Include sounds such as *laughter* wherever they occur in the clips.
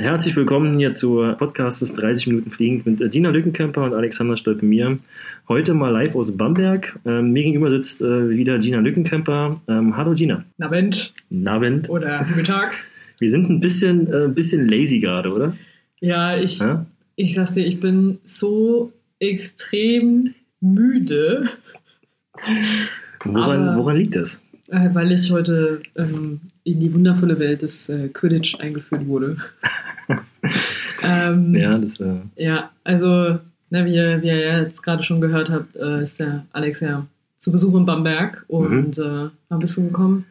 Herzlich willkommen hier zur Podcast des 30 Minuten Fliegen mit äh, Dina Lückenkämper und Alexander Stolpe-Mir. Heute mal live aus Bamberg. Ähm, mir gegenüber sitzt äh, wieder Gina Lückenkämper. Ähm, hallo Gina. Nabend. Nabend. Oder guten Tag. Wir sind ein bisschen, äh, bisschen lazy gerade, oder? Ja, ich, ja? ich sag's dir, ich bin so extrem müde. Woran, woran liegt das? Äh, weil ich heute ähm, in die wundervolle Welt des äh, Quidditch eingeführt wurde. *laughs* ähm, ja, das war. Ja, also, ne, wie, ihr, wie ihr jetzt gerade schon gehört habt, äh, ist der Alex ja zu Besuch in Bamberg. Und mhm. äh, wann bist du gekommen?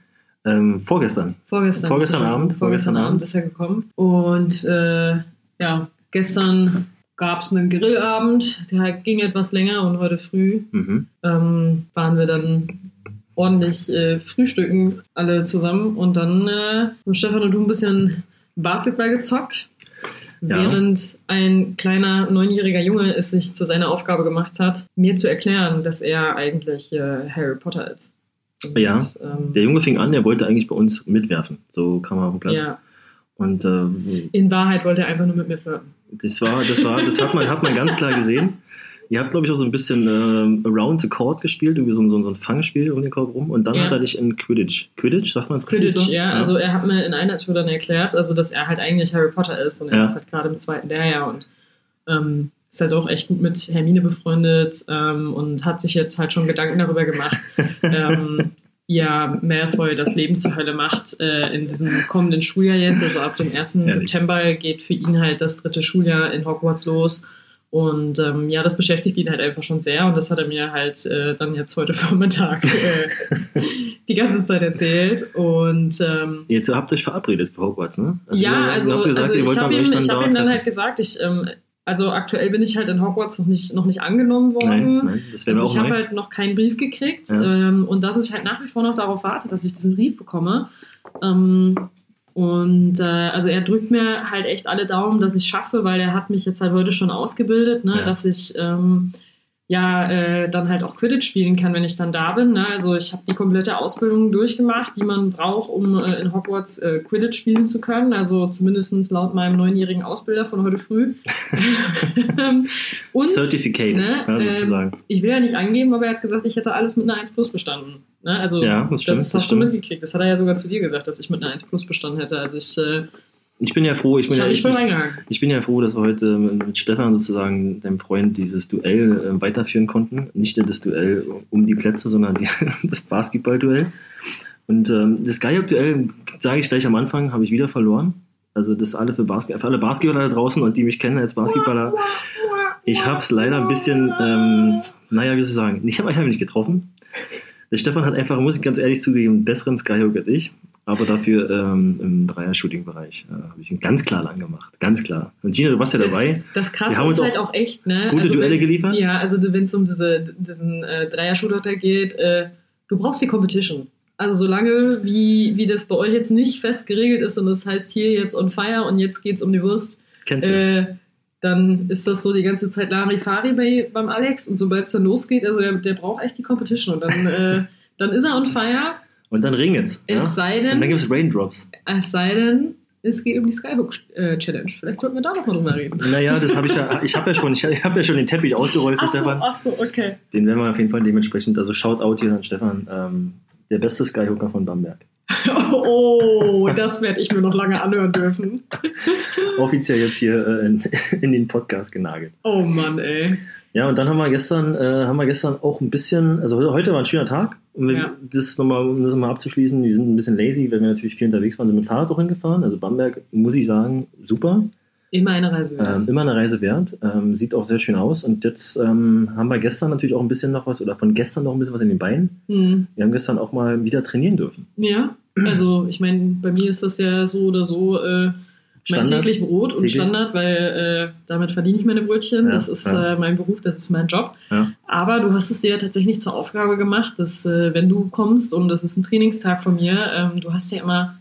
Ähm, vorgestern. Vorgestern. Vorgestern Abend. Vorgestern, Abend ist er gekommen. Und äh, ja, gestern gab es einen Grillabend, der ging etwas länger und heute früh mhm. ähm, waren wir dann ordentlich äh, frühstücken, alle zusammen. Und dann äh, haben Stefan und du ein bisschen Basketball gezockt. Ja. Während ein kleiner neunjähriger Junge es sich zu seiner Aufgabe gemacht hat, mir zu erklären, dass er eigentlich äh, Harry Potter ist. Und, ja, ähm, der Junge fing an, er wollte eigentlich bei uns mitwerfen. So kam er auf den Platz. Ja. Und, äh, In Wahrheit wollte er einfach nur mit mir flirten. Das war, das war, das hat man, hat man ganz klar gesehen. *laughs* Ihr habt, glaube ich, auch so ein bisschen äh, Around the Court gespielt, irgendwie so, so, so ein Fangspiel um den Korb rum. Und dann ja. hat er dich in Quidditch. Quidditch, sagt man es Quidditch, so? ja. ja. Also er hat mir in einer Tour dann erklärt, also dass er halt eigentlich Harry Potter ist und er ja. ist halt gerade im zweiten Lehrjahr und ähm, ist halt auch echt gut mit Hermine befreundet ähm, und hat sich jetzt halt schon Gedanken darüber gemacht, *laughs* ähm, ja, Malfoy das Leben zur Hölle macht äh, in diesem kommenden Schuljahr jetzt. Also ab dem 1. September geht für ihn halt das dritte Schuljahr in Hogwarts los. Und ähm, ja, das beschäftigt ihn halt einfach schon sehr und das hat er mir halt äh, dann jetzt heute *laughs* Vormittag äh, die ganze Zeit erzählt. Und ähm, jetzt habt ihr euch verabredet für Hogwarts, ne? Also ja, also, gesagt, also ich habe ihm, ich hab ihm dann halt gesagt, ich ähm, also aktuell bin ich halt in Hogwarts noch nicht, noch nicht angenommen worden. Nein, nein, das also ich habe halt noch keinen Brief gekriegt ja. ähm, und dass ich halt nach wie vor noch darauf warte, dass ich diesen Brief bekomme. Ähm, und äh, also er drückt mir halt echt alle Daumen, dass ich schaffe, weil er hat mich jetzt halt heute schon ausgebildet, ne, ja. dass ich ähm, ja äh, dann halt auch Quidditch spielen kann, wenn ich dann da bin. Ne? Also ich habe die komplette Ausbildung durchgemacht, die man braucht, um äh, in Hogwarts äh, Quidditch spielen zu können. Also zumindest laut meinem neunjährigen Ausbilder von heute früh. *laughs* *laughs* Und, Certificate, ne, ja, sozusagen. Ähm, ich will ja nicht angeben, aber er hat gesagt, ich hätte alles mit einer 1 Plus bestanden. Ne? Also ja, das, stimmt, das, das hast stimmt. du mitgekriegt. Das hat er ja sogar zu dir gesagt, dass ich mit einer 1 Plus bestanden hätte. Also ich äh, ich bin ja froh, ich bin, ich ja, ich, ich, bin ja froh, dass wir heute mit Stefan sozusagen, deinem Freund, dieses Duell äh, weiterführen konnten. Nicht das Duell um die Plätze, sondern die, *laughs* das Basketball-Duell. Und ähm, das Skyhook-Duell, sage ich gleich am Anfang, habe ich wieder verloren. Also das alle für, Basket für alle Basketballer da draußen und die mich kennen als Basketballer. Ich habe es leider ein bisschen, ähm, naja, wie soll ich sagen, ich habe hab mich nicht getroffen. Der Stefan hat einfach, muss ich ganz ehrlich zugeben, einen besseren Skyhook als ich. Aber dafür ähm, im Dreier-Shooting-Bereich äh, habe ich ihn ganz klar lang gemacht. Ganz klar. Und Gina, du warst ja dabei. Das, das Krasse ist halt auch, auch, echt, ne? Gute also Duelle wenn, geliefert? Ja, also wenn es um diese, diesen äh, Dreier-Shooter geht, äh, du brauchst die Competition. Also solange wie, wie das bei euch jetzt nicht fest geregelt ist und das heißt hier jetzt on fire und jetzt geht es um die Wurst, Kennst du? Äh, dann ist das so die ganze Zeit Larifari bei, beim Alex und sobald es dann losgeht, also der, der braucht echt die Competition und dann, äh, *laughs* dann ist er on fire und dann regnet's. Es ja? sei denn. Und dann gibt es Raindrops. Es sei denn, es geht um die Skyhook äh, Challenge. Vielleicht sollten wir da noch mal drüber reden. Naja, das habe ich ja, ich habe ja schon, ich habe ja schon den Teppich ausgerollt für ach so, Stefan. Ach so, okay. Den werden wir auf jeden Fall dementsprechend, also Shoutout hier an Stefan, ähm, der beste Skyhooker von Bamberg. *laughs* oh, das werde ich mir noch lange anhören dürfen. *laughs* Offiziell jetzt hier äh, in, *laughs* in, den Podcast genagelt. Oh Mann, ey. Ja, und dann haben wir gestern, äh, haben wir gestern auch ein bisschen, also heute war ein schöner Tag. Um ja. das nochmal, um das nochmal abzuschließen, wir sind ein bisschen lazy, weil wir natürlich viel unterwegs waren, sind mit Fahrrad auch hingefahren. Also Bamberg, muss ich sagen, super. Immer eine Reise wert. Ähm, immer eine Reise wert. Ähm, sieht auch sehr schön aus. Und jetzt ähm, haben wir gestern natürlich auch ein bisschen noch was, oder von gestern noch ein bisschen was in den Beinen. Mhm. Wir haben gestern auch mal wieder trainieren dürfen. Ja, also ich meine, bei mir ist das ja so oder so äh, Standard, mein täglich Brot und täglich. Standard, weil äh, damit verdiene ich meine Brötchen. Ja, das ist ja. äh, mein Beruf, das ist mein Job. Ja. Aber du hast es dir tatsächlich zur Aufgabe gemacht, dass äh, wenn du kommst und das ist ein Trainingstag von mir, ähm, du hast ja immer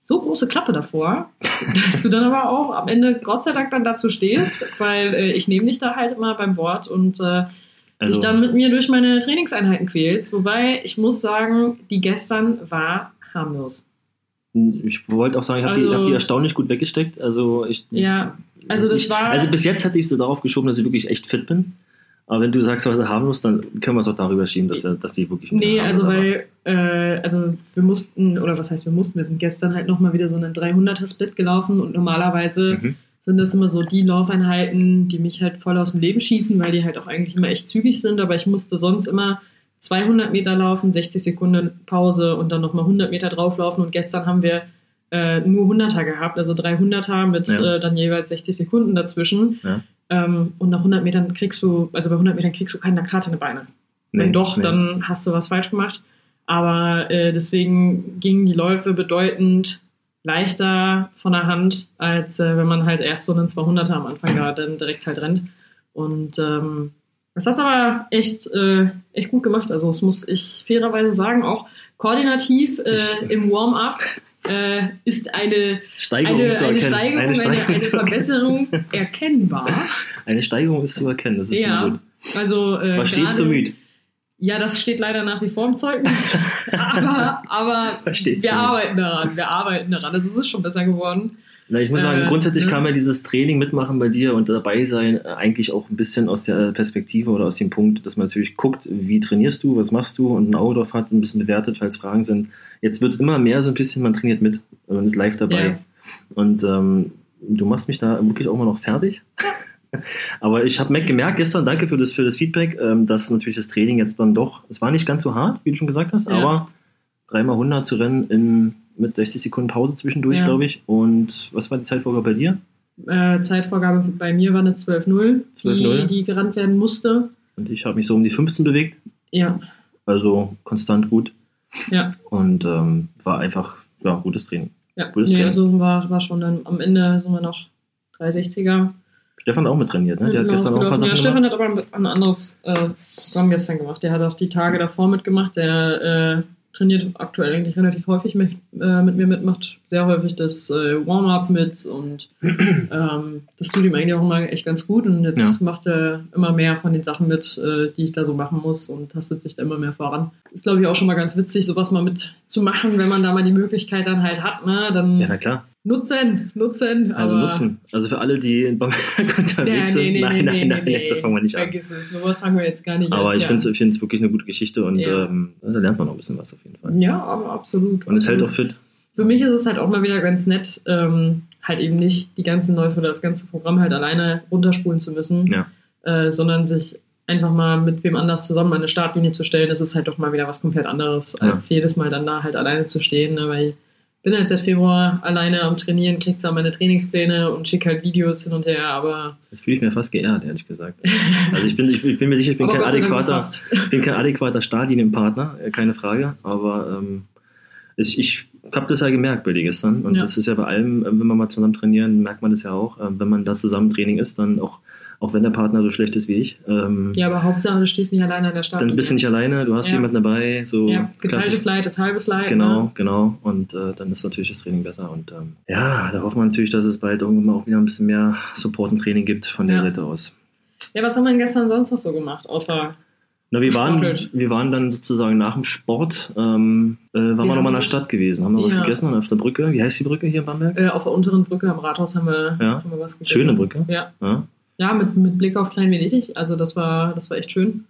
so große Klappe davor, *laughs* dass du dann aber auch am Ende Gott sei Dank dann dazu stehst, *laughs* weil äh, ich nehme dich da halt immer beim Wort und äh, also, dich dann mit mir durch meine Trainingseinheiten quälst. Wobei ich muss sagen, die gestern war harmlos. Ich wollte auch sagen, ich habe also, die, hab die, erstaunlich gut weggesteckt. Also ich, ja, also das war. Also bis jetzt hätte ich so darauf geschoben, dass ich wirklich echt fit bin. Aber wenn du sagst, was er haben muss, dann können wir es auch darüber schieben, dass, er, dass die wirklich Nee, also weil, äh, also wir mussten, oder was heißt wir mussten, wir sind gestern halt nochmal wieder so einen 300er-Split gelaufen und normalerweise mhm. sind das immer so die Laufeinheiten, die mich halt voll aus dem Leben schießen, weil die halt auch eigentlich immer echt zügig sind, aber ich musste sonst immer 200 Meter laufen, 60 Sekunden Pause und dann nochmal 100 Meter drauflaufen und gestern haben wir äh, nur 100er gehabt, also 300er mit ja. äh, dann jeweils 60 Sekunden dazwischen. Ja. Ähm, und nach 100 Metern kriegst du, also bei 100 Metern kriegst du keine Karte Beine. Nee, Wenn doch, nee. dann hast du was falsch gemacht. Aber äh, deswegen gingen die Läufe bedeutend leichter von der Hand, als äh, wenn man halt erst so einen 200er am Anfang da dann direkt halt rennt. Und ähm, das hast aber echt, äh, echt gut gemacht. Also das muss ich fairerweise sagen, auch koordinativ äh, im Warm-up äh, ist eine Steigerung, eine, eine Steigerung, eine, Steigerung eine, eine Verbesserung *laughs* erkennbar. Eine Steigerung ist zu erkennen, das ist ja, gut. Also, äh, War stets bemüht. Ja, das steht leider nach wie vor im Zeugnis. *laughs* aber aber wir arbeiten daran. Wir arbeiten daran. Also, es ist schon besser geworden. Na, ich muss sagen, äh, grundsätzlich kam ja dieses Training mitmachen bei dir und dabei sein äh, eigentlich auch ein bisschen aus der Perspektive oder aus dem Punkt, dass man natürlich guckt, wie trainierst du, was machst du und ein Auge drauf hat, ein bisschen bewertet, falls Fragen sind. Jetzt wird es immer mehr so ein bisschen, man trainiert mit, man ist live dabei. Yeah. Und ähm, du machst mich da wirklich auch immer noch fertig. *laughs* Aber ich habe gemerkt gestern, danke für das, für das Feedback, ähm, dass natürlich das Training jetzt dann doch, es war nicht ganz so hart, wie du schon gesagt hast, ja. aber dreimal 100 zu rennen in mit 60 Sekunden Pause zwischendurch, ja. glaube ich. Und was war die Zeitvorgabe bei dir? Äh, Zeitvorgabe bei mir war eine 12-0, die, die gerannt werden musste. Und ich habe mich so um die 15 bewegt. Ja. Also konstant gut. Ja. Und ähm, war einfach, ja, gutes Training. Ja, gutes nee, Training. also war, war schon dann am Ende sind wir noch 360er. Stefan auch mit trainiert, ne? Der hat genau, gestern auch ein paar Sachen Ja, Stefan hat aber ein anderes äh, Programm gestern gemacht. Der hat auch die Tage davor mitgemacht. Der äh, trainiert aktuell eigentlich relativ häufig mit, äh, mit mir mitmacht, sehr häufig das äh, Warm-up mit und *clears throat* ähm, das tut ihm eigentlich auch immer echt ganz gut und jetzt ja. macht er immer mehr von den Sachen mit, äh, die ich da so machen muss und tastet sich da immer mehr voran. Ist glaube ich auch schon mal ganz witzig, sowas mal mitzumachen, wenn man da mal die Möglichkeit dann halt hat, ne? Dann ja, na klar. Nutzen, nutzen. Also nutzen. Also für alle, die in Bamberg *laughs* unterwegs sind. Nee, nein, nein, nein, jetzt fangen wir nicht an. Vergiss es, sowas fangen wir jetzt gar nicht an. Aber ich finde es wirklich eine gute Geschichte und ähm, da lernt man noch ein bisschen was auf jeden Fall. Ja, aber absolut. Und es hält auch fit. Für mich ist es halt auch mal wieder ganz nett, ähm, halt eben nicht die ganzen Läufe oder das ganze Programm halt alleine runterspulen zu müssen, äh, sondern sich einfach mal mit wem anders zusammen an eine Startlinie zu stellen. Das ist halt doch mal wieder was komplett anderes, als jedes Mal dann da halt alleine zu stehen, ne, weil bin halt seit Februar alleine am Trainieren, krieg zwar meine Trainingspläne und schicke halt Videos hin und her, aber. Das fühle ich mir fast geehrt, ehrlich gesagt. Also ich bin, ich, bin mir sicher, ich bin kein adäquater, bin kein adäquater Startlinienpartner, äh, keine Frage, aber ähm, ich, ich habe das ja gemerkt bei dir gestern und ja. das ist ja bei allem, äh, wenn man mal zusammen trainieren, merkt man das ja auch, äh, wenn man da zusammen Training ist, dann auch auch wenn der Partner so schlecht ist wie ich. Ähm, ja, aber Hauptsache, du stehst nicht alleine an der Stadt. Dann bist du nicht alleine, du hast ja. jemanden dabei. So ja, geteiltes Leid ist halbes Leid. Genau, ne? genau. Und äh, dann ist natürlich das Training besser. Und ähm, ja, da hoffen wir natürlich, dass es bald irgendwann auch wieder ein bisschen mehr Support und Training gibt von der ja. Seite aus. Ja, was haben wir denn gestern sonst noch so gemacht, außer na, wir waren, wir waren dann sozusagen nach dem Sport, ähm, äh, waren wir, wir nochmal in der Stadt gewesen, haben wir ja. was gegessen auf der Brücke. Wie heißt die Brücke hier in Bamberg? Äh, auf der unteren Brücke am Rathaus haben wir, ja. haben wir was gegessen. Schöne Brücke. Ja. ja. Ja, mit, mit Blick auf Klein Venedig. Also das war, das war echt schön.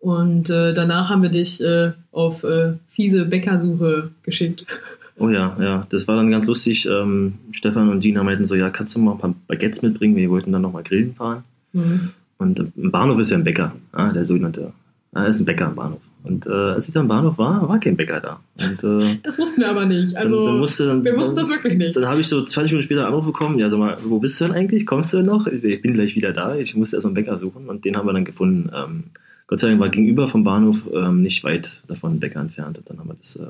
Und äh, danach haben wir dich äh, auf äh, fiese Bäckersuche geschickt. *laughs* Oh ja, ja, das war dann ganz lustig. Ähm, Stefan und Gina meinten so, ja, kannst du mal ein paar Baguettes mitbringen? Wir wollten dann nochmal grillen fahren. Mhm. Und äh, im Bahnhof ist ja ein Bäcker, ah, der sogenannte. Ah, ist ein Bäcker im Bahnhof. Und äh, als ich dann im Bahnhof war, war kein Bäcker da. Und, äh, das wussten wir aber nicht. Also, dann, dann musste, wir wussten das wirklich nicht. Dann habe ich so 20 Minuten später einen Anruf bekommen. Ja, sag mal, wo bist du denn eigentlich? Kommst du denn noch? Ich, ich bin gleich wieder da. Ich musste erstmal einen Bäcker suchen. Und den haben wir dann gefunden. Ähm, Gott sei Dank war gegenüber vom Bahnhof ähm, nicht weit davon ein Bäcker entfernt. Und dann haben wir das äh,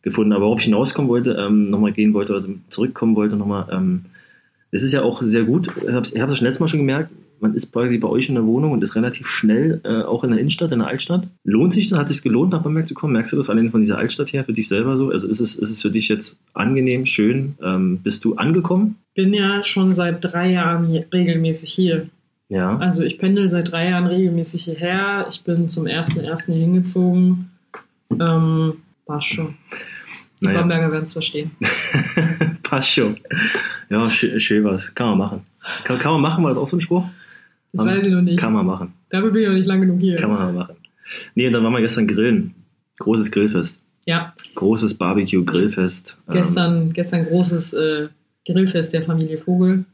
gefunden. Aber worauf ich hinauskommen wollte, ähm, nochmal gehen wollte oder zurückkommen wollte, nochmal. Ähm, es ist ja auch sehr gut. Ich habe es schon letztes Mal schon gemerkt man ist quasi bei euch in der Wohnung und ist relativ schnell äh, auch in der Innenstadt, in der Altstadt. Lohnt sich das? Hat es sich gelohnt, nach Bamberg zu kommen? Merkst du das allein von dieser Altstadt her für dich selber so? Also ist es, ist es für dich jetzt angenehm, schön? Ähm, bist du angekommen? Bin ja schon seit drei Jahren hier, regelmäßig hier. Ja. Also ich pendel seit drei Jahren regelmäßig hierher. Ich bin zum ersten ersten hier hingezogen. Ähm, war schon. Die naja. Bamberger werden es verstehen. *laughs* Passt schon. Ja, schön was. Kann man machen. Kann, kann man machen, war das auch so ein Spruch? Das weiß ich noch nicht. Kann man machen. Dafür bin ich noch nicht lang genug hier. Kann man machen. Nee, dann waren wir gestern grillen. Großes Grillfest. Ja. Großes Barbecue-Grillfest. Gestern, ähm, gestern großes äh, Grillfest der Familie Vogel.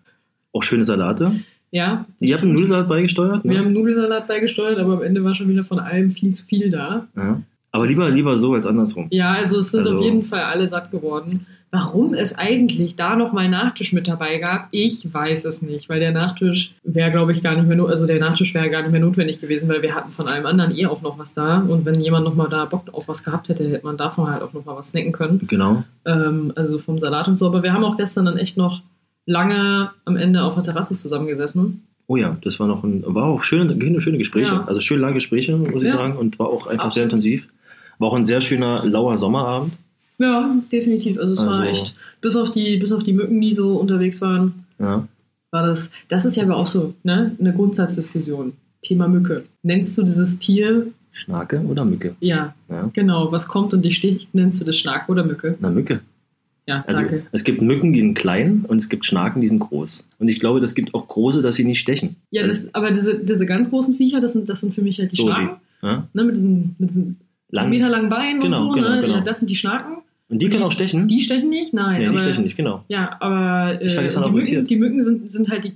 Auch schöne Salate. Ja. Ihr habt einen Nudelsalat beigesteuert? Ne? Wir haben einen Nudelsalat beigesteuert, aber am Ende war schon wieder von allem viel zu viel da. Ja. Aber lieber, lieber so als andersrum. Ja, also es sind also, auf jeden Fall alle satt geworden. Warum es eigentlich da noch mal Nachtisch mit dabei gab, ich weiß es nicht, weil der Nachtisch wäre, glaube ich, gar nicht mehr, also der Nachtisch wäre gar nicht mehr notwendig gewesen, weil wir hatten von allem anderen eh auch noch was da und wenn jemand noch mal da Bock auf was gehabt hätte, hätte man davon halt auch noch mal was snacken können. Genau. Ähm, also vom Salat und so. Aber wir haben auch gestern dann echt noch lange am Ende auf der Terrasse zusammengesessen. Oh ja, das war noch ein, war auch schöne, schöne Gespräche, ja. also schön lange Gespräche, muss ich ja. sagen, und war auch einfach Absolut. sehr intensiv. War auch ein sehr schöner, lauer Sommerabend. Ja, definitiv. Also es also, war echt, bis auf die, bis auf die Mücken, die so unterwegs waren, ja. war das, das ist ja aber auch so, ne, eine Grundsatzdiskussion. Thema Mücke. Nennst du dieses Tier Schnake oder Mücke? Ja, ja, genau. Was kommt und dich sticht, nennst du das Schnake oder Mücke? Na, Mücke. Ja, also danke. es gibt Mücken, die sind klein und es gibt Schnaken, die sind groß. Und ich glaube, das gibt auch große, dass sie nicht stechen. Ja, also das, aber diese, diese ganz großen Viecher, das sind, das sind für mich halt die so Schnaken. Die, ja? ne, mit diesen, mit diesen Lang, Meter langen Beinen genau, und so. Genau, ne? genau. Ja, das sind die Schnaken. Und die können auch stechen? Die stechen nicht, nein. Ja, die stechen nicht, genau. Ja, aber äh, die, Mücken, die Mücken sind, sind halt die,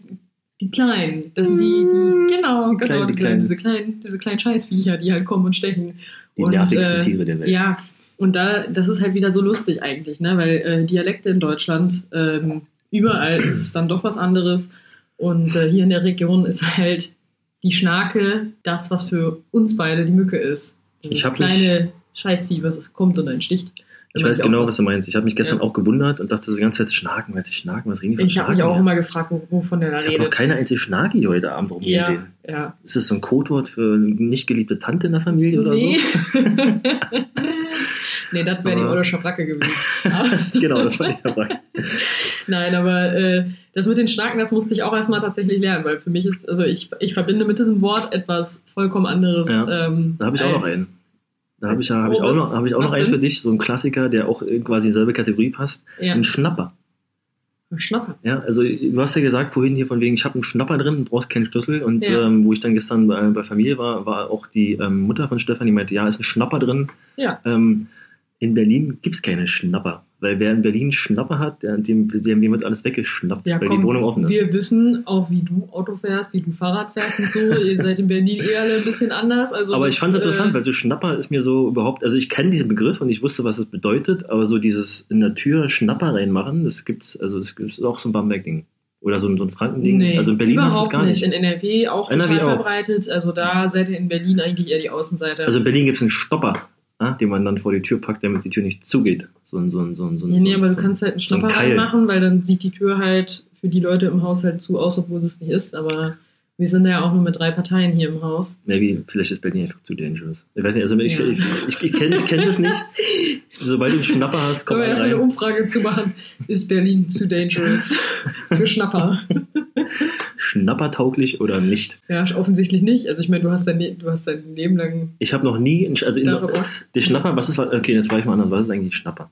die kleinen. Das sind die, die genau, genau, Kleine, die diese, kleinen. diese kleinen, diese kleinen Scheißviecher, die halt kommen und stechen. Die und, nervigsten äh, Tiere der Welt. Ja, und da, das ist halt wieder so lustig eigentlich, ne? Weil äh, Dialekte in Deutschland, ähm, überall ist es dann doch was anderes. Und äh, hier in der Region ist halt die Schnake das, was für uns beide die Mücke ist. Das ich kleine Scheißvieh, was kommt und einen sticht. Ich weiß genau, was du meinst. Ich habe mich gestern ja. auch gewundert und dachte so die ganze Zeit, Schnaken, weil sie Schnaken, was reden die von Ich habe mich auch immer gefragt, wovon der da redet. Ich habe noch keine einzige Schnaki heute Abend rumgehen ja. Ja. Ist das so ein Codewort für eine nicht geliebte Tante in der Familie oder nee. so? *laughs* nee, das wäre die Olle Schabracke gewesen. *laughs* genau, das war die Schabracke. *laughs* Nein, aber äh, das mit den Schnaken, das musste ich auch erstmal tatsächlich lernen, weil für mich ist, also ich, ich verbinde mit diesem Wort etwas vollkommen anderes. Ja, ähm, da habe ich auch noch einen. Da habe ich, hab ich auch noch, hab ich auch noch einen für dich, so ein Klassiker, der auch quasi dieselbe Kategorie passt. Ja. Ein Schnapper. Ein Schnapper? Ja, also du hast ja gesagt vorhin hier von wegen, ich habe einen Schnapper drin, du brauchst keinen Schlüssel. Und ja. ähm, wo ich dann gestern bei, bei, Familie war, war auch die ähm, Mutter von Stefan, die meinte, ja, ist ein Schnapper drin. Ja. Ähm, in Berlin gibt es keine Schnapper. Weil wer in Berlin Schnapper hat, der, dem, dem wird alles weggeschnappt, ja, weil komm, die Wohnung offen ist. Wir wissen auch, wie du Auto fährst, wie du Fahrrad fährst und so. Ihr *laughs* seid in Berlin eher ein bisschen anders. Also aber das, ich fand es interessant, äh, weil so Schnapper ist mir so überhaupt, also ich kenne diesen Begriff und ich wusste, was es bedeutet, aber so dieses in der Tür Schnapper reinmachen, das gibt's, also das ist auch so ein Bamberg-Ding. Oder so ein, so ein Franken-Ding. Nee, also in Berlin hast du es gar nicht. In NRW auch NRW total auch. verbreitet. Also da seid ihr in Berlin eigentlich eher die Außenseite. Also in Berlin gibt es einen Stopper ah, den man dann vor die Tür packt, damit die Tür nicht zugeht. So ein, so ein, so ein, so ein, ja, nee, aber du kannst halt einen Schnapper so ein machen, weil dann sieht die Tür halt für die Leute im Haushalt zu aus, obwohl es nicht ist. Aber wir sind ja auch nur mit drei Parteien hier im Haus. Maybe, vielleicht ist Berlin einfach zu dangerous. Ich weiß nicht, also ich, ja. ich, ich, ich kenne kenn das nicht. Sobald du einen Schnapper hast, komm Aber erst eine Umfrage zu machen, ist Berlin zu dangerous *laughs* für Schnapper. *laughs* Schnappertauglich oder nicht? Ja, offensichtlich nicht. Also ich meine, du hast dein, du hast dein Leben lang. Ich habe noch nie, also in, der Schnapper, was ist, okay, jetzt frage ich mal anders, was ist eigentlich ein Schnapper?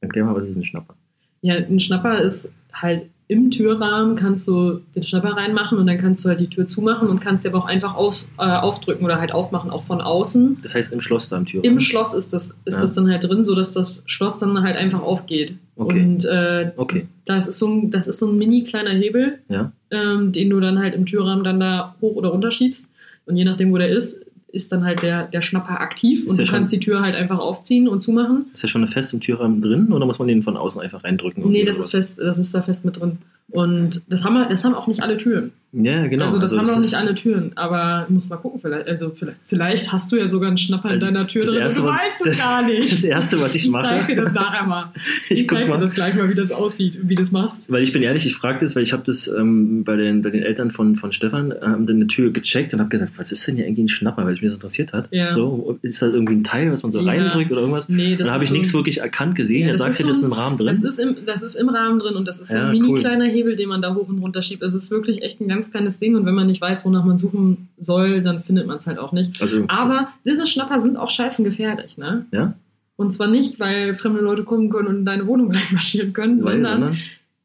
Erklär mal, was ist ein Schnapper? Ja, ein Schnapper ist halt im Türrahmen kannst du den Schnapper reinmachen und dann kannst du halt die Tür zumachen und kannst sie aber auch einfach auf, äh, aufdrücken oder halt aufmachen, auch von außen. Das heißt im Schloss da im Türrahmen? Im Schloss ist das, ist ja. das dann halt drin, sodass das Schloss dann halt einfach aufgeht. Okay. Und äh, okay. das, ist so ein, das ist so ein mini kleiner Hebel, ja. ähm, den du dann halt im Türrahmen dann da hoch oder runter schiebst. Und je nachdem, wo der ist, ist dann halt der, der Schnapper aktiv ist und du kannst die Tür halt einfach aufziehen und zumachen. Ist der schon fest im Türrahmen drin oder muss man den von außen einfach reindrücken? Nee, das ist fest, das ist da fest mit drin. Und das haben, wir, das haben auch nicht alle Türen. Ja, genau. Also das also haben das auch nicht alle Türen, aber du musst mal gucken, vielleicht, also vielleicht, vielleicht hast du ja sogar einen Schnapper in also deiner Tür drin erste, du weißt es gar nicht. *laughs* Das Erste, was ich, mache. Ich zeige dir das nachher mal. *laughs* Ich, ich zeige dir das gleich mal, wie das aussieht und wie du das machst. Weil ich bin ehrlich, ich frage das, weil ich habe das ähm, bei, den, bei den Eltern von, von Stefan ähm, dann eine Tür gecheckt und habe gedacht, was ist denn hier eigentlich ein Schnapper, weil mich das interessiert hat. Ja. So, ist das irgendwie ein Teil, was man so ja. reindrückt oder irgendwas? Nee, das dann habe ich so nichts wirklich erkannt gesehen. Ja, Jetzt sagst du, das ist im Rahmen drin. Das ist im, das ist im Rahmen drin und das ist so ein mini cool. kleiner Hebel, den man da hoch und runter schiebt. Es ist wirklich echt ein ganz kleines Ding und wenn man nicht weiß, wonach man suchen soll, dann findet man es halt auch nicht. Also, Aber diese Schnapper sind auch scheißen gefährlich, ne? Ja? Und zwar nicht, weil fremde Leute kommen können und in deine Wohnung *laughs* reinmarschieren können, weil, sondern, sondern?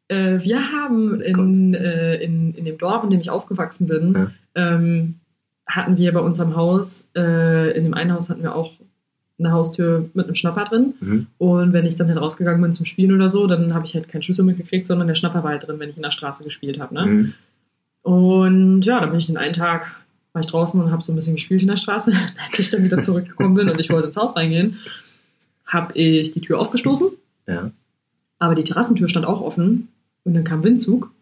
Äh, wir haben in, äh, in, in dem Dorf, in dem ich aufgewachsen bin, ja. ähm, hatten wir bei unserem Haus, äh, in dem einen Haus hatten wir auch eine Haustür mit einem Schnapper drin. Mhm. Und wenn ich dann halt rausgegangen bin zum Spielen oder so, dann habe ich halt keinen Schlüssel mitgekriegt, sondern der Schnapper war halt drin, wenn ich in der Straße gespielt habe. Ne? Mhm. Und ja, dann bin ich den einen Tag, war ich draußen und habe so ein bisschen gespielt in der Straße. *laughs* Als ich dann wieder *laughs* zurückgekommen bin und ich wollte ins Haus reingehen, habe ich die Tür aufgestoßen. Ja. Aber die Terrassentür stand auch offen und dann kam Windzug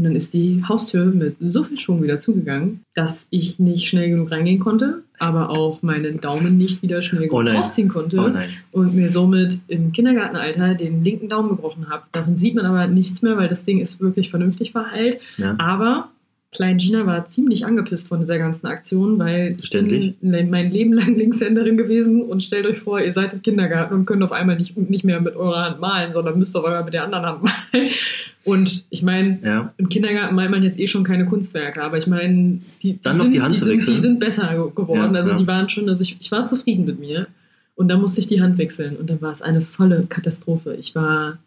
und dann ist die Haustür mit so viel Schwung wieder zugegangen, dass ich nicht schnell genug reingehen konnte, aber auch meinen Daumen nicht wieder schnell genug oh rausziehen konnte oh und mir somit im Kindergartenalter den linken Daumen gebrochen habe. Davon sieht man aber nichts mehr, weil das Ding ist wirklich vernünftig verheilt. Ja. Aber Klein Gina war ziemlich angepisst von dieser ganzen Aktion, weil ich bin mein Leben lang Linkshänderin gewesen und stellt euch vor, ihr seid im Kindergarten und könnt auf einmal nicht, nicht mehr mit eurer Hand malen, sondern müsst auf einmal mit der anderen Hand malen. Und ich meine, ja. im Kindergarten malt man jetzt eh schon keine Kunstwerke, aber ich meine, die, die, sind, die, sind, die sind besser geworden. Ja, also ja. die waren schon, also ich, ich war zufrieden mit mir. Und dann musste ich die Hand wechseln und dann war es eine volle Katastrophe. Ich war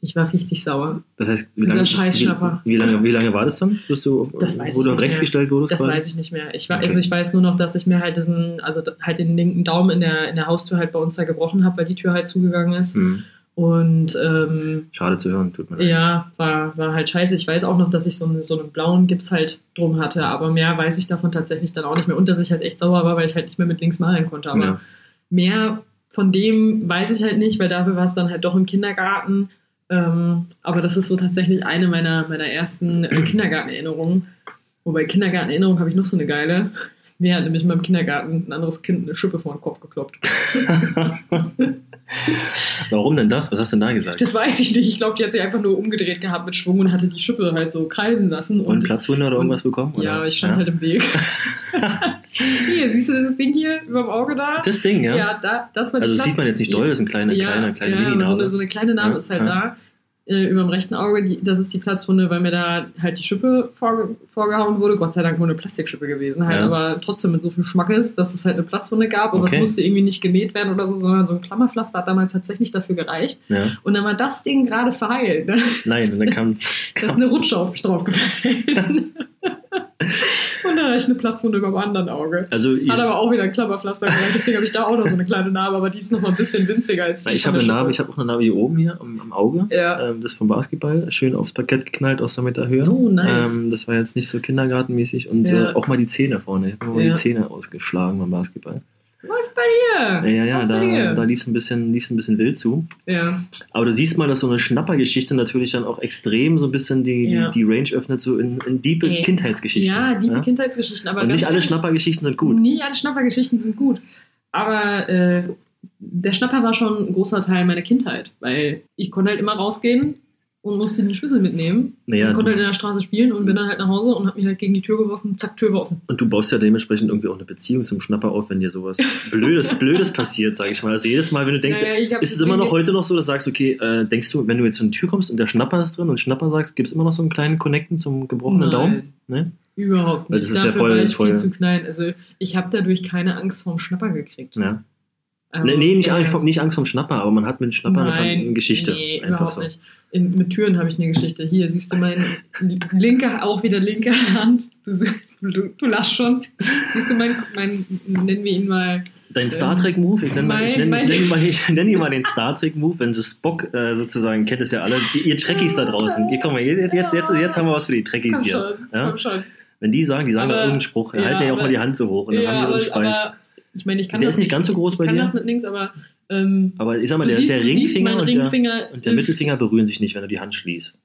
ich war richtig sauer. Das heißt, wie lange, wie, wie, lange, wie lange war das dann, bis du, das weiß wo du auf rechts mehr. gestellt wurdest? Das quasi? weiß ich nicht mehr. Ich, war, okay. also ich weiß nur noch, dass ich mir halt diesen, also halt den linken Daumen in der, in der Haustür halt bei uns da gebrochen habe, weil die Tür halt zugegangen ist. Mhm. Und ähm, schade zu hören, tut mir leid. Ja, war, war halt scheiße. Ich weiß auch noch, dass ich so, eine, so einen blauen Gips halt drum hatte, aber mehr weiß ich davon tatsächlich dann auch nicht mehr. Und dass ich halt echt sauer war, weil ich halt nicht mehr mit links malen konnte. Aber ja. mehr von dem weiß ich halt nicht, weil dafür war es dann halt doch im Kindergarten ähm, aber das ist so tatsächlich eine meiner, meiner ersten äh, Kindergartenerinnerungen. Wobei Kindergartenerinnerung habe ich noch so eine geile. Mir hat nämlich in meinem Kindergarten ein anderes Kind eine Schippe vor den Kopf gekloppt. *laughs* Warum denn das? Was hast du denn da gesagt? Das weiß ich nicht. Ich glaube, die hat sich einfach nur umgedreht gehabt mit Schwung und hatte die Schippe halt so kreisen lassen. Und, und Platzwunde oder irgendwas bekommen? Oder? Ja, ich stand ja. halt im Weg. *laughs* hier, siehst du das Ding hier über dem Auge da? Das Ding, ja? Ja, da, das war Also das sieht man jetzt nicht doll, das ist ein kleiner, ja, kleiner, kleiner ja, Mini-Narbe. So eine, so eine kleine Narbe ja, ist halt da äh, über dem rechten Auge, die, das ist die Platzwunde, weil mir da halt die Schippe vorge vorgehauen wurde. Gott sei Dank nur eine Plastikschippe gewesen, halt, ja. aber trotzdem mit so viel Schmackes, dass es halt eine Platzwunde gab, aber okay. es musste irgendwie nicht genäht werden oder so, sondern so ein Klammerpflaster hat damals tatsächlich dafür gereicht. Ja. Und dann war das Ding gerade verheilt. Ne? Nein, und dann kam, kam. *laughs* da ist eine Rutsche auf mich draufgefallen. *laughs* Ich eine Platzwunde über dem anderen Auge. Also Hat aber auch wieder ein Klammerpflaster gereicht, deswegen habe ich da auch noch so eine kleine Narbe, aber die ist noch mal ein bisschen winziger als die. Ich habe eine Narbe, ich habe auch eine Narbe hier oben hier am, am Auge. Ja. Ähm, das vom Basketball, schön aufs Parkett geknallt aus der Meter Höhe. Oh, nice. Ähm, das war jetzt nicht so kindergartenmäßig und ja. äh, auch mal die Zähne vorne. Ich habe mal ja. die Zähne ausgeschlagen beim Basketball. Bei dir. Ja, ja, ja da, da lief es ein, bisschen, ein bisschen wild zu. Ja. Aber du siehst mal, dass so eine Schnappergeschichte natürlich dann auch extrem so ein bisschen die, ja. die, die, Range öffnet, so in, in diepe ja. Kindheitsgeschichten. Ja, diepe ja? Kindheitsgeschichten. Aber Und nicht alle Schnappergeschichten sind gut. Nie alle Schnappergeschichten sind gut. Aber äh, der Schnapper war schon ein großer Teil meiner Kindheit, weil ich konnte halt immer rausgehen und musste den Schlüssel mitnehmen. Naja, und konnte halt in der Straße spielen und bin dann halt nach Hause und habe mich halt gegen die Tür geworfen, zack, Tür war offen. Und du baust ja dementsprechend irgendwie auch eine Beziehung zum Schnapper auf, wenn dir sowas *laughs* Blödes, Blödes passiert, sage ich mal. Also jedes Mal, wenn du denkst, naja, ist es immer noch heute noch so, dass du sagst, okay, äh, denkst du, wenn du jetzt in die Tür kommst und der Schnapper ist drin und Schnapper sagst, gibt es immer noch so einen kleinen Connecten zum gebrochenen Nein. Daumen? Ne? Überhaupt nicht. Weil das ist Dafür ja voll, war ich voll viel zu klein. Also ich habe dadurch keine Angst vorm Schnapper gekriegt. Ja. Ähm, nee, nee nicht, äh, Angst vom, nicht Angst vom Schnapper, aber man hat mit dem Schnapper nein, eine Geschichte. Nee, überhaupt so. nicht. In, mit Türen habe ich eine Geschichte. Hier siehst du meine linke, auch wieder linke Hand. Du, du, du lachst schon. Siehst du mein, mein, nennen wir ihn mal. Dein Star Trek Move, ich nenne, mein, ich nenne, ich nenne, mal, ich nenne ihn mal den Star Trek Move, wenn du Spock äh, sozusagen kennt es ja alle, ihr Trekkies da draußen. Ihr, komm mal, jetzt, jetzt, jetzt, jetzt haben wir was für die Trekkies hier. Schon, ja? Wenn die sagen, die sagen aber, da irgendeinen Spruch, ja, halten ja auch mal die Hand so hoch und dann ja, haben die so einen Spalt. Ich meine, ich kann der das ist nicht ganz so groß bei dir. Ich kann das mit links, aber. Ähm, aber ich sag mal, der, siehst, der Ringfinger, und, der, und der Mittelfinger berühren sich nicht, wenn du die Hand schließt.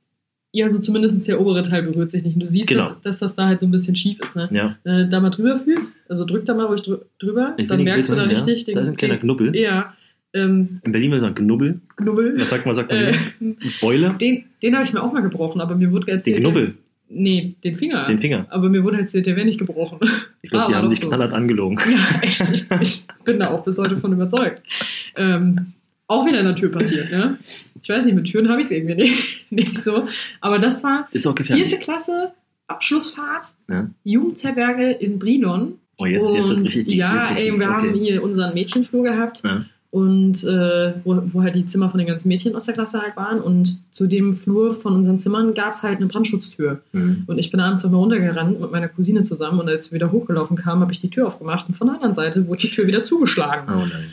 Ja, so zumindest der obere Teil berührt sich nicht. Und du siehst, genau. dass, dass, das da halt so ein bisschen schief ist. Ne? Ja. Äh, da mal drüber fühlst, also drück da mal ruhig drüber, ich dann merkst du da richtig. Ja. Den, da ist ein kleiner Knubbel. Ja. Ähm, In Berlin würde man sagen Knubbel. Knubbel. Was sagt man, sagt man äh, Beule? Den, den habe ich mir auch mal gebrochen, aber mir wurde erzählt. Den Knubbel? Nee, den Finger. Den Finger. Aber mir wurde erzählt, der wäre nicht gebrochen. Ich glaube, ah, die haben dich so. knallhart angelogen. Ja, echt. Ich, ich, bin da auch bis heute von überzeugt. Ähm, auch wieder in der Tür passiert, ne? Ich weiß nicht, mit Türen habe ich es irgendwie nicht, *laughs* nicht, so. Aber das war vierte Klasse, Abschlussfahrt, ja. Jugendherberge in Brilon. Oh, jetzt, jetzt wird richtig Ja, ey, wir okay. haben hier unseren Mädchenflur gehabt. Ja. Und äh, wo, wo halt die Zimmer von den ganzen Mädchen aus der Klasse halt waren. Und zu dem Flur von unseren Zimmern gab es halt eine Brandschutztür. Mhm. Und ich bin abends nochmal runtergerannt mit meiner Cousine zusammen und als wir wieder hochgelaufen kamen, habe ich die Tür aufgemacht und von der anderen Seite wurde die Tür wieder zugeschlagen. Oh nein.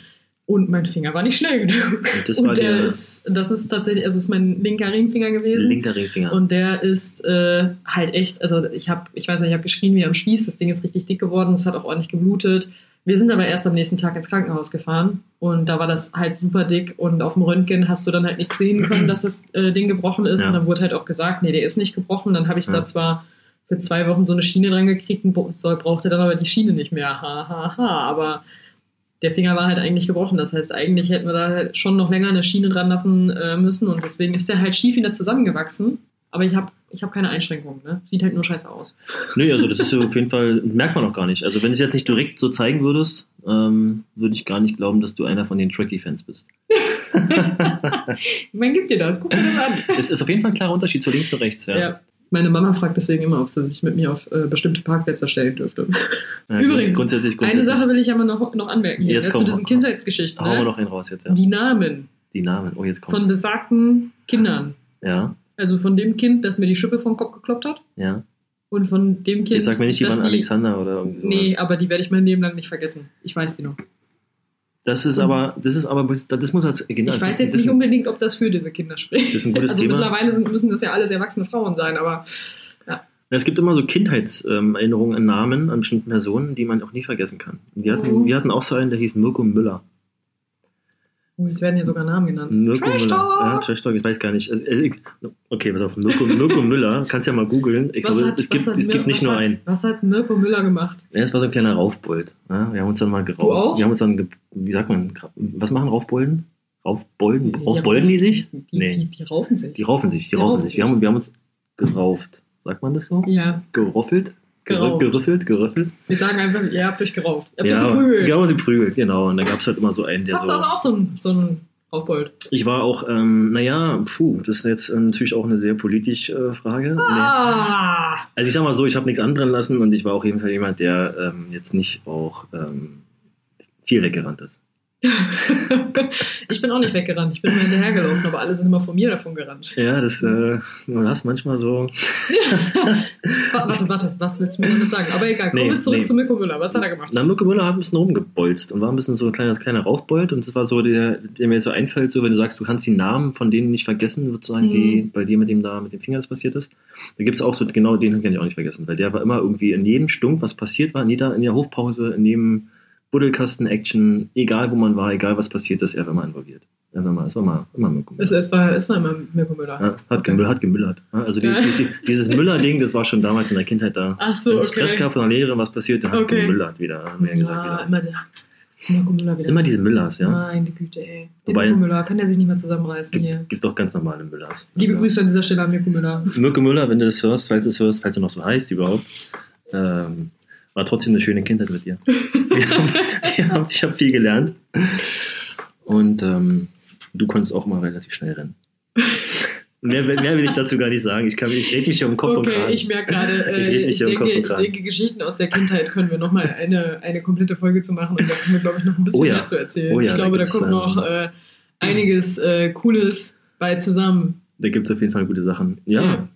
Und mein Finger war nicht schnell genug. Und das, und der ist, das ist tatsächlich, also ist mein linker Ringfinger gewesen. Linker Ringfinger. Und der ist äh, halt echt, also ich habe, ich weiß nicht, ich habe geschrien wie am Spieß, das Ding ist richtig dick geworden, es hat auch ordentlich geblutet. Wir sind aber erst am nächsten Tag ins Krankenhaus gefahren und da war das halt super dick und auf dem Röntgen hast du dann halt nichts sehen können, dass das äh, Ding gebrochen ist. Ja. Und dann wurde halt auch gesagt, nee, der ist nicht gebrochen. Dann habe ich ja. da zwar für zwei Wochen so eine Schiene dran gekriegt und brauchte dann aber die Schiene nicht mehr. Ha, ha, ha. Aber der Finger war halt eigentlich gebrochen. Das heißt, eigentlich hätten wir da halt schon noch länger eine Schiene dran lassen äh, müssen und deswegen ist der halt schief wieder zusammengewachsen. Aber ich habe ich habe keine Einschränkungen. Ne? Sieht halt nur scheiße aus. Nö, also das ist auf jeden Fall, merkt man auch gar nicht. Also wenn du es jetzt nicht direkt so zeigen würdest, ähm, würde ich gar nicht glauben, dass du einer von den Tracky-Fans bist. *laughs* Man gibt dir das, guck dir das an. Es ist auf jeden Fall ein klarer Unterschied zu links zu rechts, ja. ja. Meine Mama fragt deswegen immer, ob sie sich mit mir auf äh, bestimmte Parkplätze stellen dürfte. Ja, Übrigens, grundsätzlich, grundsätzlich. eine Sache will ich aber noch, noch anmerken hier, jetzt ja, ne, komm, zu diesen Kindheitsgeschichten. Hauen wir ne? noch einen raus jetzt, ja. Die Namen. Die Namen, oh jetzt kommt's. Von besagten Kindern. Ja. Also von dem Kind, das mir die Schippe vom Kopf gekloppt hat. Ja. Und von dem Kind. Jetzt sag mir nicht, die waren Alexander oder irgendwie sowas. Nee, aber die werde ich mein Leben lang nicht vergessen. Ich weiß die noch. Das ist aber, das ist aber, das muss als genau, Ich weiß jetzt nicht unbedingt, ob das für diese Kinder spricht. Das ist ein gutes also Thema. Mittlerweile sind, müssen das ja alles erwachsene Frauen sein, aber ja. Es gibt immer so Kindheitserinnerungen an Namen, an bestimmten Personen, die man auch nie vergessen kann. Wir hatten, mhm. wir hatten auch so einen, der hieß Mirko Müller. Oh, es werden hier sogar Namen genannt. Mirko Trash Müller. Ja, Trash Talk, ich weiß gar nicht. Also, äh, okay, pass auf. Mirko, Mirko Müller, kannst ja mal googeln. Ich was glaube, hat, es, gibt, es gibt nicht nur hat, einen. Was hat Mirko Müller gemacht? Ja, es war so ein kleiner Raufbold. Ja, wir haben uns dann mal gerauft. Auch? Wir haben uns dann, wie sagt man, was machen Raufbolden? Raufbolden? Raufbolden die sich? Die, nee. die, die raufen sich. Die raufen sich, die, die raufen, raufen sich. sich. Wir, haben, wir haben uns gerauft. Sagt man das so? Ja. Geroffelt? Gerauft. Gerüffelt, gerüffelt. Wir sagen einfach, ihr habt euch gerauft. Ihr habt ja, geprügelt. Ja, sie prügelt, genau. Und da gab es halt immer so einen, der Hast so... Hast du also auch so ein, so ein Aufbold. Ich war auch, ähm, naja, puh, das ist jetzt natürlich auch eine sehr politische äh, Frage. Ah. Nee. Also ich sag mal so, ich habe nichts anbrennen lassen und ich war auf jeden Fall jemand, der ähm, jetzt nicht auch ähm, viel weggerannt ist. *laughs* ich bin auch nicht weggerannt, ich bin nur hinterhergelaufen, aber alle sind immer von mir davon gerannt. Ja, das, äh, man hast manchmal so. *laughs* warte, warte, was willst du mir damit sagen? Aber egal, kommen nee, wir zurück nee. zu Mirko Müller. Was hat er gemacht? Na, Mirko Müller hat ein bisschen rumgebolzt und war ein bisschen so ein kleiner, kleiner Raufbold und das war so, der, der mir so einfällt, so wenn du sagst, du kannst die Namen von denen nicht vergessen, sozusagen, mhm. die bei dir mit dem da mit dem Finger das passiert ist. Da gibt es auch so, genau den kann ich auch nicht vergessen, weil der war immer irgendwie in jedem Stunk, was passiert war, in jeder, in der Hofpause, in jedem Buddelkasten-Action, egal wo man war, egal was passiert ist, er war immer involviert. Er war immer, es war immer, immer Mirko Müller. Es, es, war, es war immer Mirko Müller. Ja, hat, okay. gemüllert, hat gemüllert. Also dieses, ja. dieses Müller-Ding, das war schon damals in der Kindheit da. Ach so, okay. Stress gab von der Lehrerin, was passiert, dann hat okay. gemüllert wieder. Mehr gesagt, ja, wieder. immer der. Mirko Müller wieder. Immer diese Müllers, ja. Meine Güte, ey. Den Wobei, Mirko Müller, kann der sich nicht mehr zusammenreißen gibt, hier. Gibt doch ganz normale Müllers. Liebe also, Grüße an dieser Stelle an Mirko Müller. Mirko Müller, wenn du das hörst, falls du es hörst, falls du noch so heißt überhaupt. Ähm, war trotzdem eine schöne Kindheit mit dir. Wir haben, wir haben, ich habe viel gelernt. Und ähm, du konntest auch mal relativ schnell rennen. Mehr, mehr, will ich dazu gar nicht sagen. Ich, kann, ich rede mich hier um Kopf okay, und Kragen. Ich merke gerade, äh, ich, ich, denke, ich denke, Geschichten aus der Kindheit können wir nochmal eine, eine komplette Folge zu machen und da können wir, glaube ich, noch ein bisschen oh ja. mehr zu erzählen. Oh ja, ich glaube, da, da kommt noch äh, einiges äh, Cooles bei zusammen. Da gibt es auf jeden Fall gute Sachen. Ja. ja.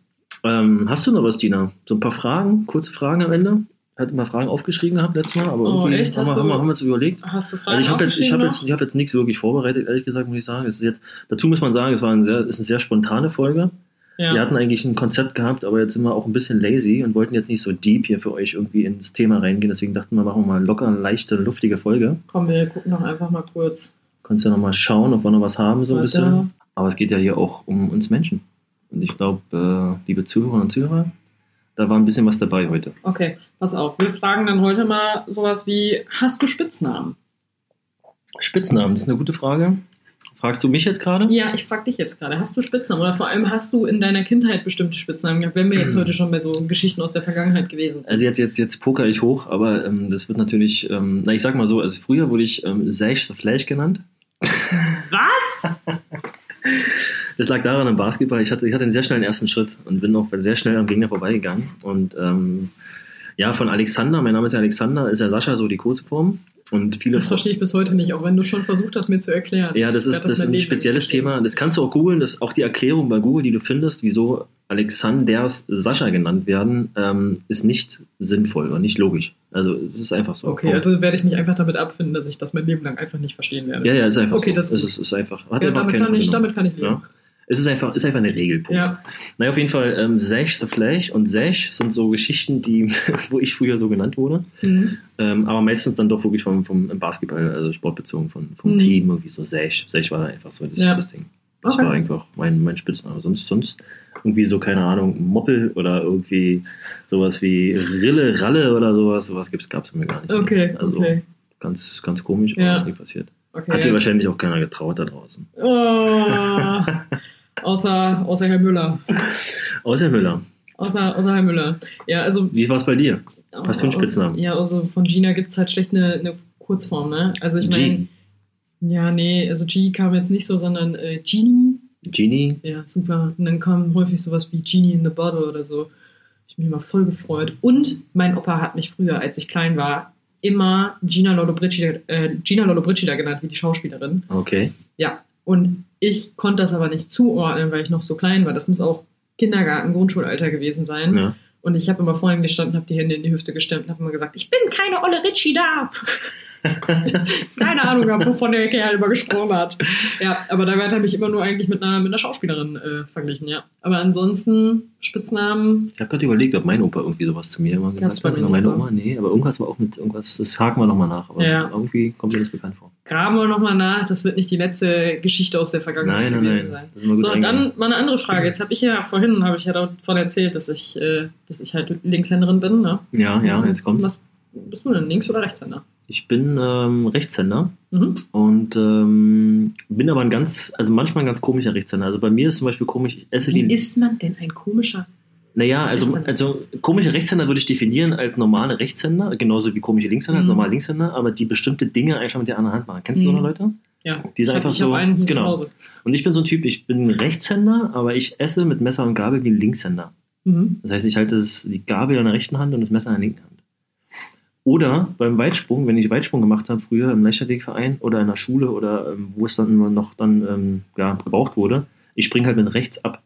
Ähm, hast du noch was, Gina? So ein paar Fragen, kurze Fragen am Ende? Hatte mal Fragen aufgeschrieben gehabt letztes Mal, aber oh, irgendwie? Haben, wir, haben, wir, haben wir uns überlegt. Hast du Fragen also ich habe jetzt, ich hab jetzt, ich jetzt nichts wirklich vorbereitet, ehrlich gesagt, muss ich sagen. Es ist jetzt, dazu muss man sagen, es war ein sehr, ist eine sehr spontane Folge. Ja. Wir hatten eigentlich ein Konzept gehabt, aber jetzt sind wir auch ein bisschen lazy und wollten jetzt nicht so deep hier für euch irgendwie ins Thema reingehen. Deswegen dachten wir, machen wir mal locker, eine leichte, luftige Folge. Komm, wir gucken noch einfach mal kurz. Kannst ja noch mal schauen, ob wir noch was haben, so ein bisschen. Aber es geht ja hier auch um uns Menschen. Und ich glaube, äh, liebe Zuhörer und Zuhörer, da war ein bisschen was dabei heute. Okay, pass auf. Wir fragen dann heute mal sowas wie: Hast du Spitznamen? Spitznamen, das ist eine gute Frage. Fragst du mich jetzt gerade? Ja, ich frage dich jetzt gerade. Hast du Spitznamen? Oder vor allem hast du in deiner Kindheit bestimmte Spitznamen gehabt, wenn wir jetzt heute schon bei so Geschichten aus der Vergangenheit gewesen sind? Also jetzt, jetzt, jetzt poker ich hoch, aber ähm, das wird natürlich, ähm, na ich sag mal so, also früher wurde ich ähm, Sash the Flash genannt. Was? *laughs* Das lag daran im Basketball. Ich hatte, ich hatte einen sehr schnellen ersten Schritt und bin auch sehr schnell am Gegner vorbeigegangen. Und ähm, ja, von Alexander, mein Name ist ja Alexander, ist ja Sascha so die Kurzform. Und viele das verstehe ich bis heute nicht, auch wenn du schon versucht hast, mir zu erklären. Ja, das ist, das, das ist ein spezielles Thema. Das kannst du auch googeln. Das auch die Erklärung bei Google, die du findest, wieso Alexanders Sascha genannt werden, ähm, ist nicht sinnvoll und nicht logisch. Also es ist einfach so. Okay, also werde ich mich einfach damit abfinden, dass ich das mein Leben lang einfach nicht verstehen werde. Ja, ja, ist einfach okay, so. Das ist, ist, ist einfach. Hat ja, damit, kann ich, damit kann ich leben. Ja. Es ist einfach, ist einfach eine Regel. Ja. Naja, auf jeden Fall, ähm, Sesh the Flash und Sesh sind so Geschichten, die, *laughs* wo ich früher so genannt wurde. Mhm. Ähm, aber meistens dann doch wirklich vom, vom Basketball, also sportbezogen vom, vom mhm. Team, irgendwie so Sesh. Sesh war einfach so das, ja. das Ding. Das okay. war einfach mein, mein Spitzname. Sonst, sonst irgendwie so, keine Ahnung, Moppel oder irgendwie sowas wie Rille, Ralle oder sowas. Sowas gab es mir gar nicht. Okay, also, okay. Ganz, ganz komisch, aber ja. ist nie passiert. Okay, Hat sich ja. wahrscheinlich auch keiner getraut da draußen. Oh, *laughs* außer, außer Herr Müller. Außer Müller. Außer, außer Herr Müller. Ja, also, Wie war es bei dir? Hast du einen Spitznamen? Ja, also von Gina gibt es halt schlecht eine, eine Kurzform, ne? Also ich meine, ja, nee, also G kam jetzt nicht so, sondern äh, Genie. Genie? Ja, super. Und dann kam häufig sowas wie Genie in the Bottle oder so. Ich bin mich mal voll gefreut. Und mein Opa hat mich früher, als ich klein war, immer Gina Lollobrigida, äh, Gina Lollobrigida genannt, wie die Schauspielerin. Okay. Ja, und ich konnte das aber nicht zuordnen, weil ich noch so klein war. Das muss auch Kindergarten, Grundschulalter gewesen sein. Ja. Und ich habe immer vor ihm gestanden, habe die Hände in die Hüfte gestemmt und habe immer gesagt, ich bin keine Olle Ritchie da. *laughs* Keine Ahnung, wovon der Kerl immer gesprochen hat. Ja, aber da wird er mich immer nur eigentlich mit einer, mit einer Schauspielerin äh, verglichen, ja. Aber ansonsten Spitznamen. Ich habe gerade überlegt, ob mein Opa irgendwie sowas zu mir immer gesagt hat. Meine. Oma, nee, aber irgendwas war auch mit irgendwas, das haken wir nochmal nach. Aber ja. irgendwie kommt mir das bekannt vor. Graben wir nochmal nach, das wird nicht die letzte Geschichte aus der Vergangenheit nein, nein, nein. sein. So, dann mal eine andere Frage. Jetzt habe ich ja vorhin, habe ich ja davon erzählt, dass ich, äh, dass ich halt Linkshänderin bin, ne? Ja, ja, jetzt kommt's. Was, bist du denn Links- oder Rechtshänder? Ich bin ähm, Rechtshänder mhm. und ähm, bin aber ein ganz, also manchmal ein ganz komischer Rechtshänder. Also bei mir ist zum Beispiel komisch, ich esse Wie die. Wie ist man denn ein komischer? Naja, also, also komische Rechtshänder würde ich definieren als normale Rechtshänder, genauso wie komische Linkshänder, mhm. als normale Linkshänder, aber die bestimmte Dinge einfach mit der anderen Hand machen. Kennst du mhm. so eine Leute? Ja. Die ist einfach so. Genau. Und ich bin so ein Typ, ich bin Rechtshänder, aber ich esse mit Messer und Gabel wie ein Linkshänder. Mhm. Das heißt, ich halte die Gabel in der rechten Hand und das Messer in der linken Hand. Oder beim Weitsprung, wenn ich Weitsprung gemacht habe, früher im Leichtathletikverein oder in der Schule oder ähm, wo es dann immer noch dann ähm, ja, gebraucht wurde, ich springe halt mit rechts ab.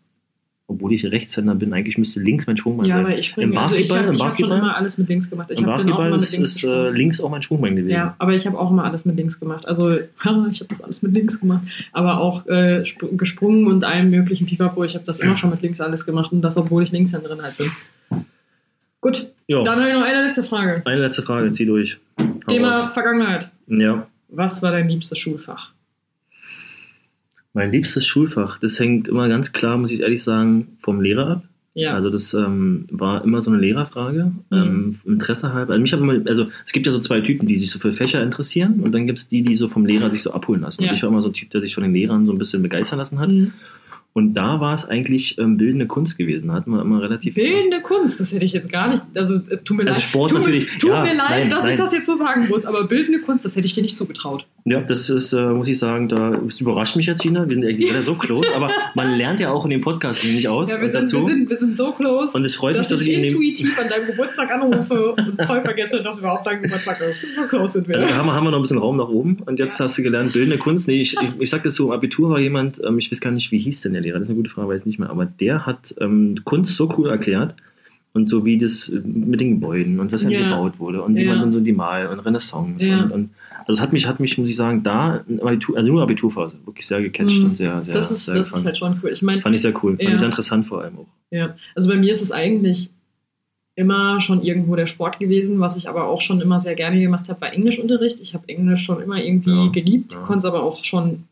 Obwohl ich Rechtshänder bin, eigentlich müsste links mein Sprungbein sein. Ja, aber ich springe, Im Basketball, also ich habe hab schon immer alles mit links gemacht. Ich Im Basketball ist, links, ist äh, links auch mein Sprungbein gewesen. Ja, aber ich habe auch immer alles mit links gemacht. Also, *laughs* ich habe das alles mit links gemacht. Aber auch äh, gesprungen und allem möglichen Pipapo. Ich habe das immer schon mit links alles gemacht. Und das, obwohl ich Linkshänderin halt bin. Gut, jo. dann habe ich noch eine letzte Frage. Eine letzte Frage, zieh durch. Hau Thema raus. Vergangenheit. Ja. Was war dein liebstes Schulfach? Mein liebstes Schulfach, das hängt immer ganz klar, muss ich ehrlich sagen, vom Lehrer ab. Ja. Also das ähm, war immer so eine Lehrerfrage, mhm. ähm, Interesse halber. Also, mich hat immer, also es gibt ja so zwei Typen, die sich so für Fächer interessieren und dann gibt es die, die so vom Lehrer sich so abholen lassen. Ja. Und ich war immer so ein Typ, der sich von den Lehrern so ein bisschen begeistern lassen hat. Mhm. Und da war es eigentlich ähm, bildende Kunst gewesen. Da hatten wir immer relativ. Bildende Kunst, das hätte ich jetzt gar nicht. Also, es tut mir also leid. Sport tut, natürlich. Tut ja, mir leid, nein, dass nein. ich das jetzt so sagen muss, aber bildende Kunst, das hätte ich dir nicht zugetraut. Ja, das ist, äh, muss ich sagen, da das überrascht mich jetzt, China. Wir sind eigentlich so close, aber man lernt ja auch in dem Podcast nicht aus. Ja, wir, sind, dazu. Wir, sind, wir sind so close. Und es freut dass mich, dass ich, ich intuitiv an deinem Geburtstag anrufe und voll vergesse, dass überhaupt dein Geburtstag ist. So close sind wir. Also, da haben wir, haben wir noch ein bisschen Raum nach oben. Und jetzt ja. hast du gelernt, bildende Kunst. Nee, ich, ich, ich sag dazu, im Abitur war jemand, ähm, ich weiß gar nicht, wie hieß denn der Lehrer? Das ist eine gute Frage, weiß ich nicht mehr. Aber der hat ähm, Kunst so cool erklärt. Und so wie das mit den Gebäuden und was dann ja. gebaut wurde und wie ja. man dann so die Mal- und Renaissance ja. und, und also es hat mich, hat mich, muss ich sagen, da, Abitur, also nur Abiturphase, wirklich sehr gecatcht mhm. und sehr, sehr, das ist, sehr Das ist halt schon cool. Ich mein, Fand ich sehr cool. Fand ich sehr interessant vor allem auch. Ja, also bei mir ist es eigentlich immer schon irgendwo der Sport gewesen, was ich aber auch schon immer sehr gerne gemacht habe, war Englischunterricht. Ich habe Englisch schon immer irgendwie geliebt, konnte es aber auch schon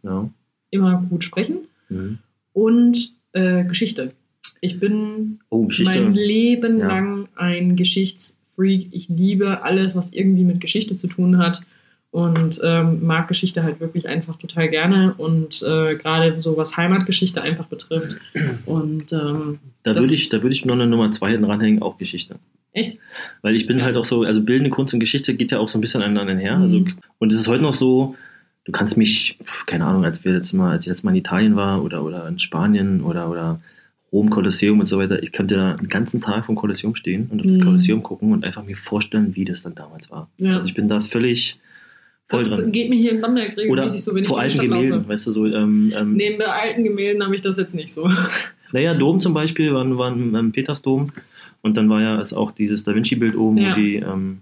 immer gut sprechen. Mhm. Und äh, Geschichte. Ich bin oh, mein Leben lang ein Geschichtsfreak. Ich liebe alles, was irgendwie mit Geschichte zu tun hat und ähm, mag Geschichte halt wirklich einfach total gerne und äh, gerade so was Heimatgeschichte einfach betrifft. Und ähm, da würde ich, da würde ich noch eine Nummer zwei hinten ranhängen, auch Geschichte. Echt? Weil ich bin halt auch so, also bildende Kunst und Geschichte geht ja auch so ein bisschen aneinander her. Mhm. Also, und es ist heute noch so, du kannst mich, keine Ahnung, als wir jetzt mal, als ich jetzt mal in Italien war oder, oder in Spanien oder, oder Rom, Kolosseum und so weiter, ich könnte da den ganzen Tag vom Kolosseum stehen und auf das mhm. Kolosseum gucken und einfach mir vorstellen, wie das dann damals war. Ja. Also ich bin da völlig, Voll das dran. geht mir hier in Bamberg regelmäßig so, wenn vor alten Gemälden, weißt du, so. Ähm, ähm, Neben alten Gemälden habe ich das jetzt nicht so. *laughs* Naja, Dom zum Beispiel, waren, waren im Petersdom und dann war ja es auch dieses Da Vinci-Bild oben, ja. wo die, ähm,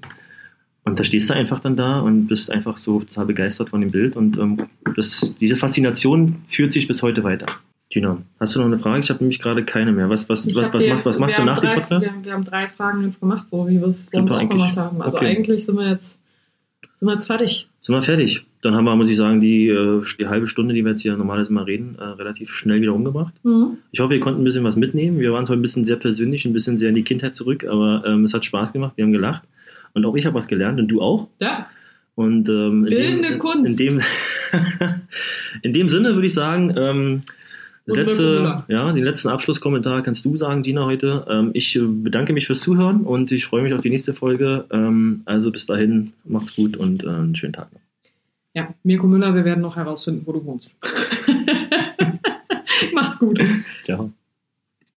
und da stehst du einfach dann da und bist einfach so total begeistert von dem Bild und ähm, das, diese Faszination führt sich bis heute weiter. Gina, hast du noch eine Frage? Ich habe nämlich gerade keine mehr. Was, was, was, was, jetzt, was machst du nach drei, dem Podcast? Wir, wir, haben drei Fragen jetzt gemacht, so wie wir es sonst auch gemacht haben. Also okay. eigentlich sind wir jetzt sind wir jetzt fertig. Sind wir fertig. Dann haben wir, muss ich sagen, die, äh, die halbe Stunde, die wir jetzt hier normalerweise mal reden, äh, relativ schnell wieder umgebracht. Mhm. Ich hoffe, ihr konnten ein bisschen was mitnehmen. Wir waren zwar ein bisschen sehr persönlich, ein bisschen sehr in die Kindheit zurück, aber ähm, es hat Spaß gemacht, wir haben gelacht. Und auch ich habe was gelernt und du auch. Ja. Und ähm, in, Bildende dem, Kunst. In dem, in dem Sinne würde ich sagen, ähm, das letzte, ja, den letzten Abschlusskommentar kannst du sagen, Dina, heute. Ähm, ich äh, bedanke mich fürs Zuhören und ich freue mich auf die nächste Folge. Ähm, also bis dahin, macht's gut und äh, einen schönen Tag noch. Ja, Mirko Müller, wir werden noch herausfinden, wo du wohnst. *laughs* macht's gut. Ciao.